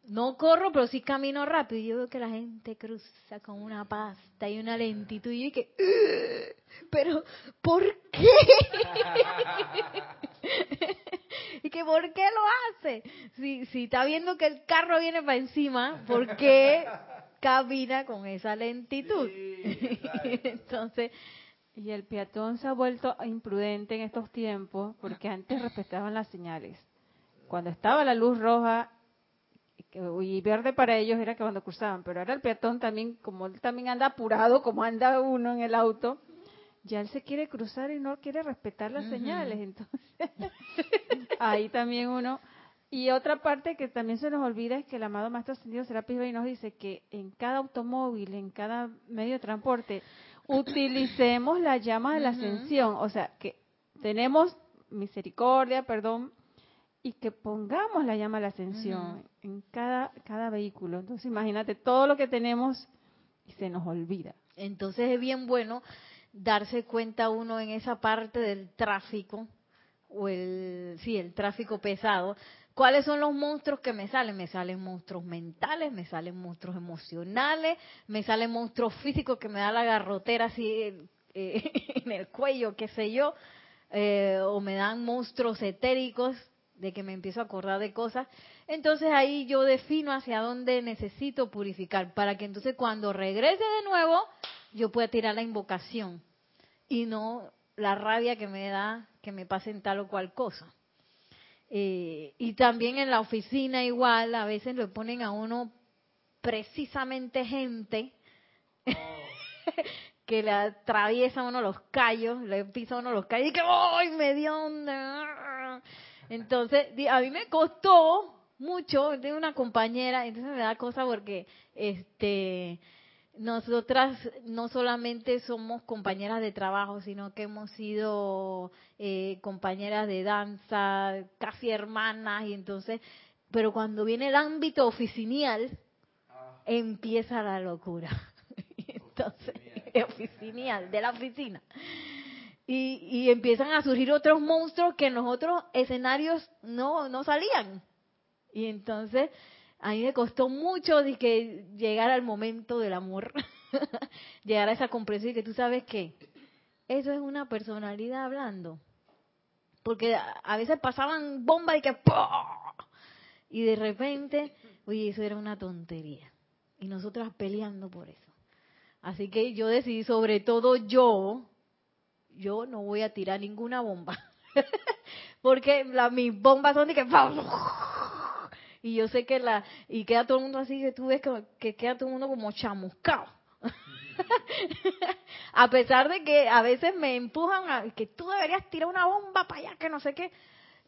No corro, pero sí camino rápido. Y yo veo que la gente cruza con una pasta y una lentitud. Y yo que, "Ugh, pero ¿por qué? y que ¿por qué lo hace? Si, si está viendo que el carro viene para encima, ¿por qué camina con esa lentitud? Entonces, Y el peatón se ha vuelto imprudente en estos tiempos porque antes respetaban las señales. Cuando estaba la luz roja y verde para ellos era que cuando cruzaban, pero ahora el peatón también, como él también anda apurado, como anda uno en el auto, ya él se quiere cruzar y no quiere respetar las señales. Entonces, ahí también uno. Y otra parte que también se nos olvida es que el amado Maestro Ascendido Serapis Bey nos dice que en cada automóvil, en cada medio de transporte, utilicemos la llama de la ascensión. O sea, que tenemos misericordia, perdón, y que pongamos la llama de la ascensión en cada, cada vehículo. Entonces, imagínate todo lo que tenemos y se nos olvida. Entonces es bien bueno darse cuenta uno en esa parte del tráfico o el sí el tráfico pesado ¿Cuáles son los monstruos que me salen? Me salen monstruos mentales, me salen monstruos emocionales, me salen monstruos físicos que me da la garrotera así eh, en el cuello, qué sé yo, eh, o me dan monstruos etéricos de que me empiezo a acordar de cosas. Entonces ahí yo defino hacia dónde necesito purificar, para que entonces cuando regrese de nuevo yo pueda tirar la invocación y no la rabia que me da que me pasen tal o cual cosa. Eh, y también en la oficina igual, a veces le ponen a uno precisamente gente que le atraviesa uno los callos, le pisa a uno los callos y que ¡ay, me dio onda! Entonces, a mí me costó mucho, tengo una compañera, entonces me da cosa porque este nosotras no solamente somos compañeras de trabajo, sino que hemos sido eh, compañeras de danza, casi hermanas, y entonces, pero cuando viene el ámbito oficinal, empieza la locura. entonces, oficinal, de la oficina. Y, y empiezan a surgir otros monstruos que en los otros escenarios no, no salían. Y entonces a mí me costó mucho de que llegar al momento del amor, llegar a esa comprensión y que tú sabes que eso es una personalidad hablando. Porque a veces pasaban bombas y que y de repente, oye, eso era una tontería. Y nosotras peleando por eso. Así que yo decidí, sobre todo yo, yo no voy a tirar ninguna bomba. Porque la, mis bombas son de que y yo sé que la y queda todo el mundo así que tú ves que, queda todo el mundo como chamuscado. A pesar de que a veces me empujan a que tú deberías tirar una bomba para allá que no sé qué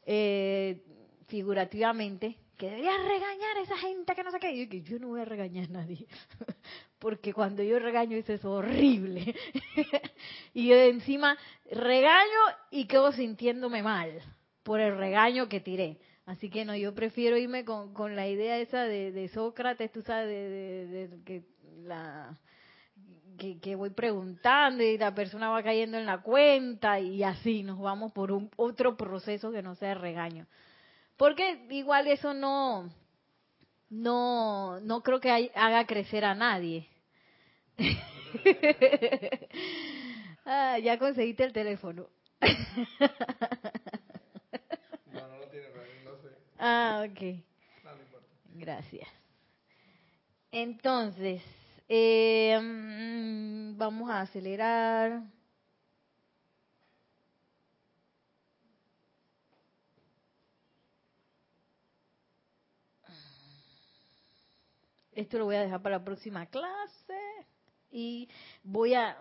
eh, figurativamente que deberías regañar a esa gente que no sé qué. Yo, que yo no voy a regañar a nadie porque cuando yo regaño eso es horrible. Y yo encima regaño y quedo sintiéndome mal por el regaño que tiré Así que no, yo prefiero irme con, con la idea esa de, de Sócrates, tú sabes, de, que la que, voy preguntando y la persona va cayendo en la cuenta y así nos vamos por un otro proceso que no sea regaño. Porque igual eso no no no creo que haga crecer a nadie. ah, ya conseguiste el teléfono. Ah, ok. Gracias. Entonces, eh, mm, vamos a acelerar. Esto lo voy a dejar para la próxima clase y voy a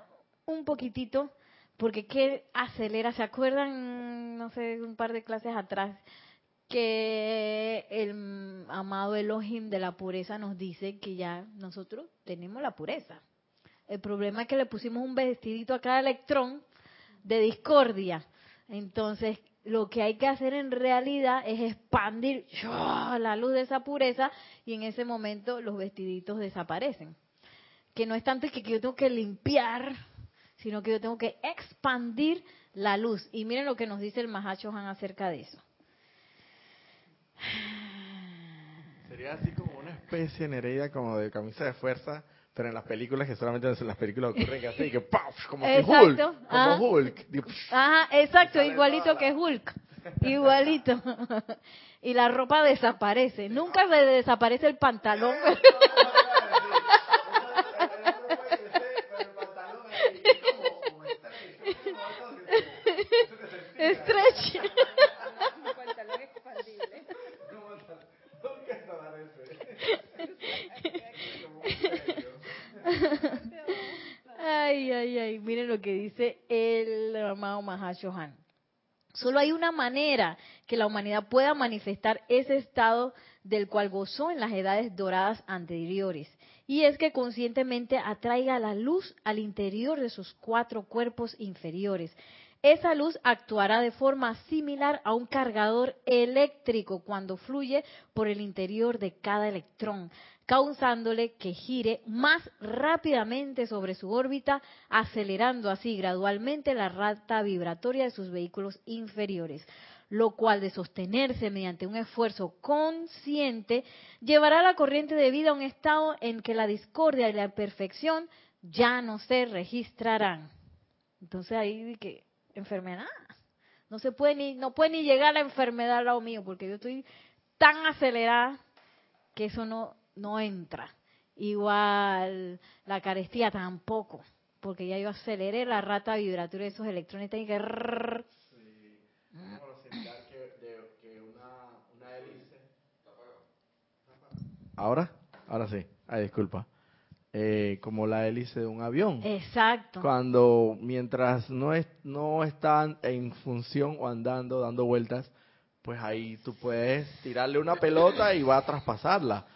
un poquitito, porque qué acelera, ¿se acuerdan? No sé, un par de clases atrás que el amado Elohim de la pureza nos dice que ya nosotros tenemos la pureza. El problema es que le pusimos un vestidito a cada electrón de discordia. Entonces, lo que hay que hacer en realidad es expandir la luz de esa pureza y en ese momento los vestiditos desaparecen. Que no es tanto que yo tengo que limpiar, sino que yo tengo que expandir la luz. Y miren lo que nos dice el Mahacho Han acerca de eso. Sería así como una especie, Nereida, como de camisa de fuerza, pero en las películas que solamente en las películas ocurren que así, que ¡paf! Como Hulk. Como Hulk. Ajá, exacto, igualito que Hulk. Igualito. y la ropa desaparece. Nunca se desaparece el pantalón. Stretch. ay, ay, ay. Miren lo que dice el amado Mahashohan. Solo hay una manera que la humanidad pueda manifestar ese estado del cual gozó en las edades doradas anteriores. Y es que conscientemente atraiga la luz al interior de sus cuatro cuerpos inferiores, esa luz actuará de forma similar a un cargador eléctrico cuando fluye por el interior de cada electrón, causándole que gire más rápidamente sobre su órbita, acelerando así gradualmente la rata vibratoria de sus vehículos inferiores. lo cual de sostenerse mediante un esfuerzo consciente llevará la corriente de vida a un estado en que la discordia y la imperfección ya no se registrarán. Entonces ahí que enfermedad, no se puede ni no puede ni llegar la enfermedad al lado mío porque yo estoy tan acelerada que eso no no entra. Igual la carestía tampoco, porque ya yo aceleré la rata vibratoria de esos electrones tienen que Ahora, ahora sí. Ay, disculpa. Eh, como la hélice de un avión. Exacto. Cuando mientras no es, no están en función o andando, dando vueltas, pues ahí tú puedes tirarle una pelota y va a traspasarla.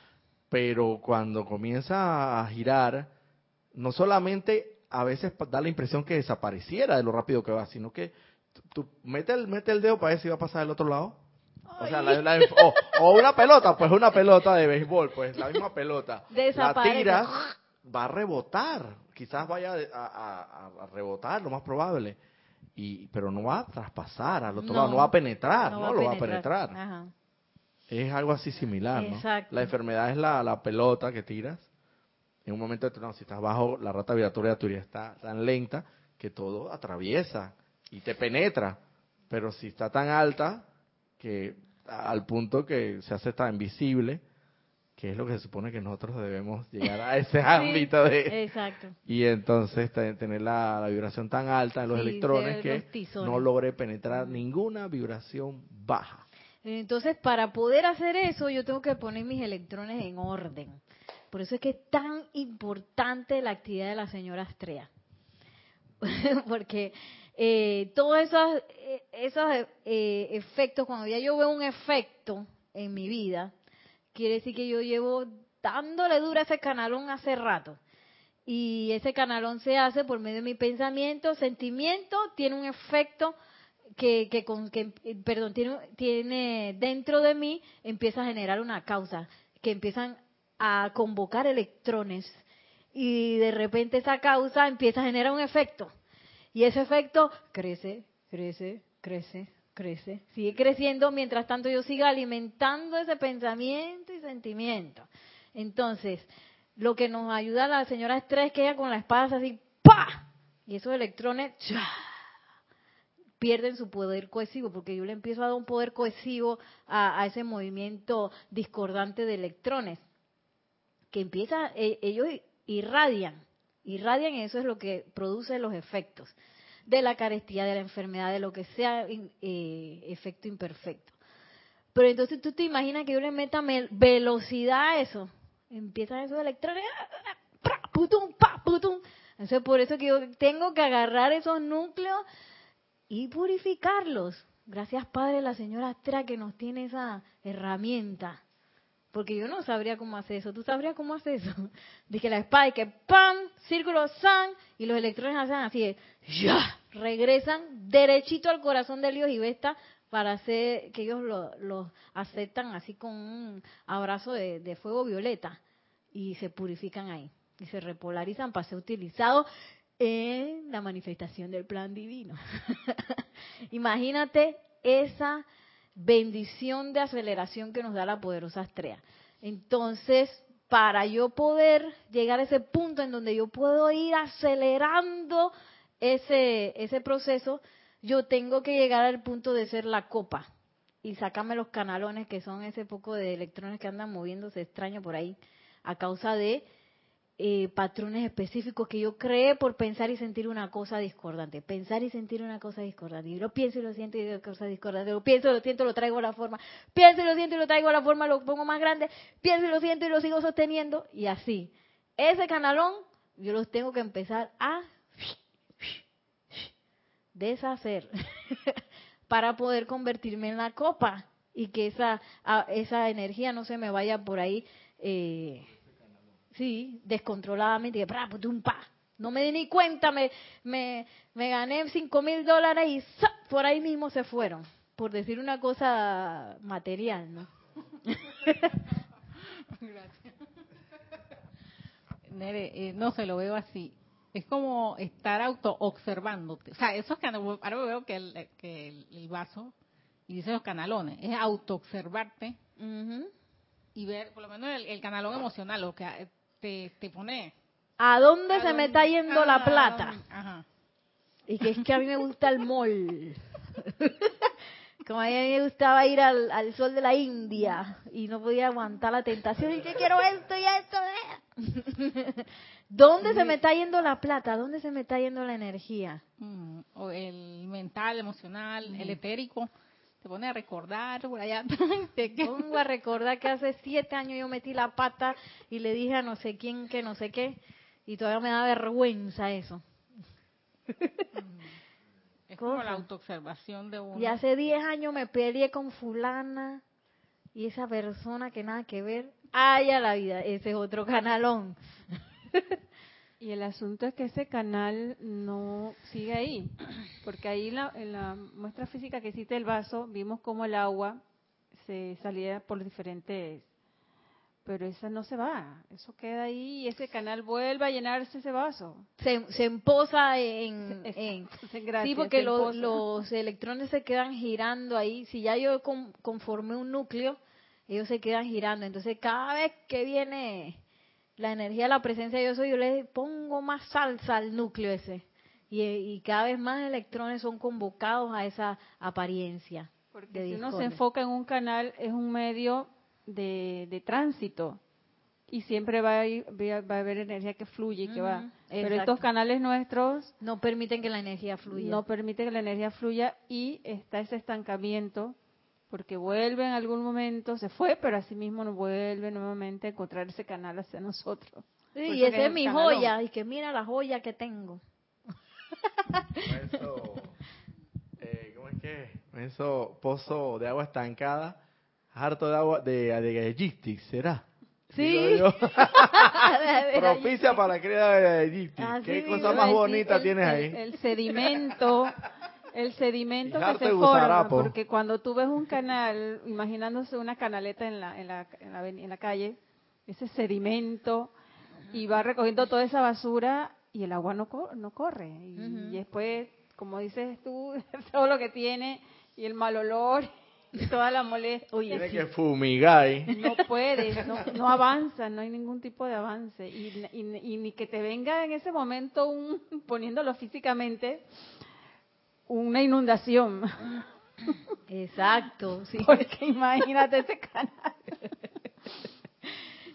Pero cuando comienza a girar, no solamente a veces da la impresión que desapareciera de lo rápido que va, sino que tú, mete, el, mete el dedo para ver si va a pasar del otro lado. O sea, la, o, una pelota, pues una pelota de béisbol, pues la misma pelota. La tiras, va a rebotar, quizás vaya a, rebotar, lo más probable, y pero no va a traspasar al otro lado, no va a penetrar, no, lo va a penetrar. Es algo así similar, ¿no? La enfermedad es la, la pelota que tiras. En un momento determinado, si estás bajo, la rata vibratoria tuya está tan lenta que todo atraviesa y te penetra. Pero si está tan alta, que al punto que se hace tan invisible, que es lo que se supone que nosotros debemos llegar a ese ámbito de... Exacto. Y entonces tener la, vibración tan alta de los electrones que no logre penetrar ninguna vibración baja. Entonces, para poder hacer eso, yo tengo que poner mis electrones en orden. Por eso es que es tan importante la actividad de la señora Astrea. Porque eh, todos esos, eh, esos eh, efectos, cuando ya yo veo un efecto en mi vida, quiere decir que yo llevo dándole dura a ese canalón hace rato. Y ese canalón se hace por medio de mi pensamiento, sentimiento, tiene un efecto que, que, que perdón, tiene, tiene dentro de mí, empieza a generar una causa, que empiezan a convocar electrones y de repente esa causa empieza a generar un efecto y ese efecto crece, crece, crece, crece, sigue creciendo mientras tanto yo siga alimentando ese pensamiento y sentimiento. Entonces, lo que nos ayuda a la señora Estrés es que ella con la espada así, ¡pa! Y esos electrones pierden su poder cohesivo, porque yo le empiezo a dar un poder cohesivo a, ese movimiento discordante de electrones, que empieza, e, ellos irradian, irradian y eso es lo que produce los efectos de la carestía, de la enfermedad, de lo que sea eh, efecto imperfecto. Pero entonces tú te imaginas que yo le meta velocidad a eso. Empiezan esos electrones, putum, pa, putum. Entonces por eso que yo tengo que agarrar esos núcleos y purificarlos. Gracias Padre, la señora Astra que nos tiene esa herramienta. Porque yo no sabría cómo hacer eso. ¿Tú sabrías cómo hacer eso? Dije la espada y que ¡pam! Círculo san y los electrones hacen así, ¡ya! Regresan derechito al corazón de Dios y Vesta para hacer que ellos los aceptan así con un abrazo de, de fuego violeta y se purifican ahí y se repolarizan para ser utilizados en la manifestación del plan divino. Imagínate esa bendición de aceleración que nos da la poderosa estrella. Entonces, para yo poder llegar a ese punto en donde yo puedo ir acelerando ese, ese proceso, yo tengo que llegar al punto de ser la copa y sacarme los canalones que son ese poco de electrones que andan moviéndose extraño por ahí a causa de eh, patrones específicos que yo creé por pensar y sentir una cosa discordante. Pensar y sentir una cosa discordante. Y lo pienso y lo siento y digo cosa discordante. Lo pienso y lo siento, lo traigo a la forma. Pienso y lo siento y lo traigo a la forma, lo pongo más grande. Pienso y lo siento y lo sigo sosteniendo. Y así. Ese canalón yo los tengo que empezar a deshacer para poder convertirme en la copa y que esa, esa energía no se me vaya por ahí. Eh, Sí, descontroladamente, pa. No me di ni cuenta, me, me, me gané cinco mil dólares y por ahí mismo se fueron, por decir una cosa material, ¿no? Gracias. Nere, eh, no se lo veo así. Es como estar auto observándote. O sea, eso es que ahora veo que el, que el vaso y dice los canalones, es autoobservarte Ujú. y ver, por lo menos el, el canalón emocional, lo que te, te pone. ¿A dónde a se me está yendo la ah, plata? Ajá. Y que es que a mí me gusta el mall. Como a mí me gustaba ir al, al sol de la India y no podía aguantar la tentación y que quiero esto y esto. ¿Dónde se me está yendo la plata? ¿Dónde se me está yendo la energía? Mm, o el mental, emocional, el etérico, te pone a recordar por allá. que- Pongo a recordar que hace siete años yo metí la pata y le dije a no sé quién que no sé qué y todavía me da vergüenza eso. es como la autoobservación de uno. Y hace 10 años me peleé con fulana y esa persona que nada que ver, haya la vida, ese es otro canalón. Y el asunto es que ese canal no sigue ahí, porque ahí la- en la muestra física que hiciste el vaso vimos cómo el agua se salía por diferentes, pero esa no se va, eso queda ahí y ese canal vuelve a llenarse ese vaso. Se, se emposa en... en- gracias, sí, porque se lo- empoza. los electrones se quedan girando ahí. Si ya yo con- conformé un núcleo, ellos se quedan girando. Entonces, cada vez que viene la energía de la presencia de yo soy, yo le pongo más salsa al núcleo ese. Y, y cada vez más electrones son convocados a esa apariencia. Porque de si uno se enfoca en un canal, es un medio de, de tránsito. Y siempre va a, ir- va a- va a haber energía que fluye y que va. Pero exacto. estos canales nuestros No permiten que la energía fluya. no permiten que la energía fluya y está ese estancamiento porque vuelve en algún momento, se fue, pero así mismo nos vuelve nuevamente a encontrar ese canal hacia nosotros. Sí, y esa es mi canalón. joya. Y que mira la joya que tengo. Eso, eh, ¿cómo es que? Eso, pozo de agua estancada, harto de agua de, de ¿será? Sí. Propicia para la cría de. Así ¿Qué cosa más bonita el- tienes el- ahí? El, sedimento, el sedimento que se forma, gusarapo. porque cuando tú ves un canal, imaginándose una canaleta en la, en la, en la, en la calle, ese sedimento, y va recogiendo toda esa basura y el agua no, co- no corre. Y, después, como dices tú, todo lo que tiene, y el mal olor, y toda la molestia. Oye, Tiene sí, que fumigar ahí. no puedes, no, no avanza, no hay ningún tipo de avance. Y, y- y ni que te venga en ese momento, un, poniéndolo físicamente, una inundación. Exacto. Sí. Porque imagínate ese canal.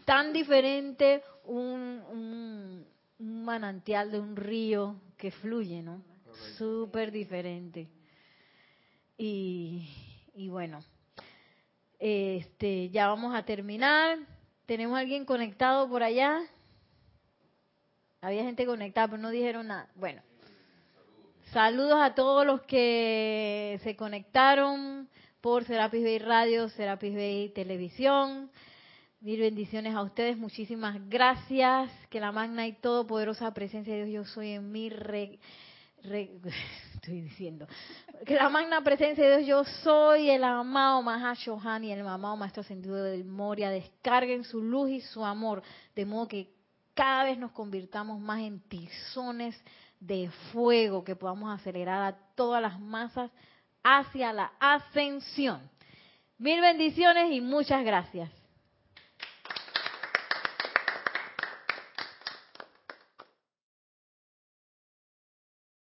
Tan diferente un, un, un manantial de un río que fluye, ¿no? Súper diferente. Y, y bueno, este, ya vamos a terminar. ¿Tenemos alguien conectado por allá? Había gente conectada, pero no dijeron nada. Bueno, saludos a todos los que se conectaron por Serapis Bay Radio, Serapis Bay Televisión. Mil bendiciones a ustedes, muchísimas gracias. Que la magna y todopoderosa presencia de Dios yo soy en mi re, estoy diciendo. Que la magna presencia de Dios yo soy, el amado Mahashohan y el amado Maestro Ascendido del Moria, descarguen su luz y su amor, de modo que cada vez nos convirtamos más en tizones de fuego, que podamos acelerar a todas las masas hacia la ascensión. Mil bendiciones y muchas gracias.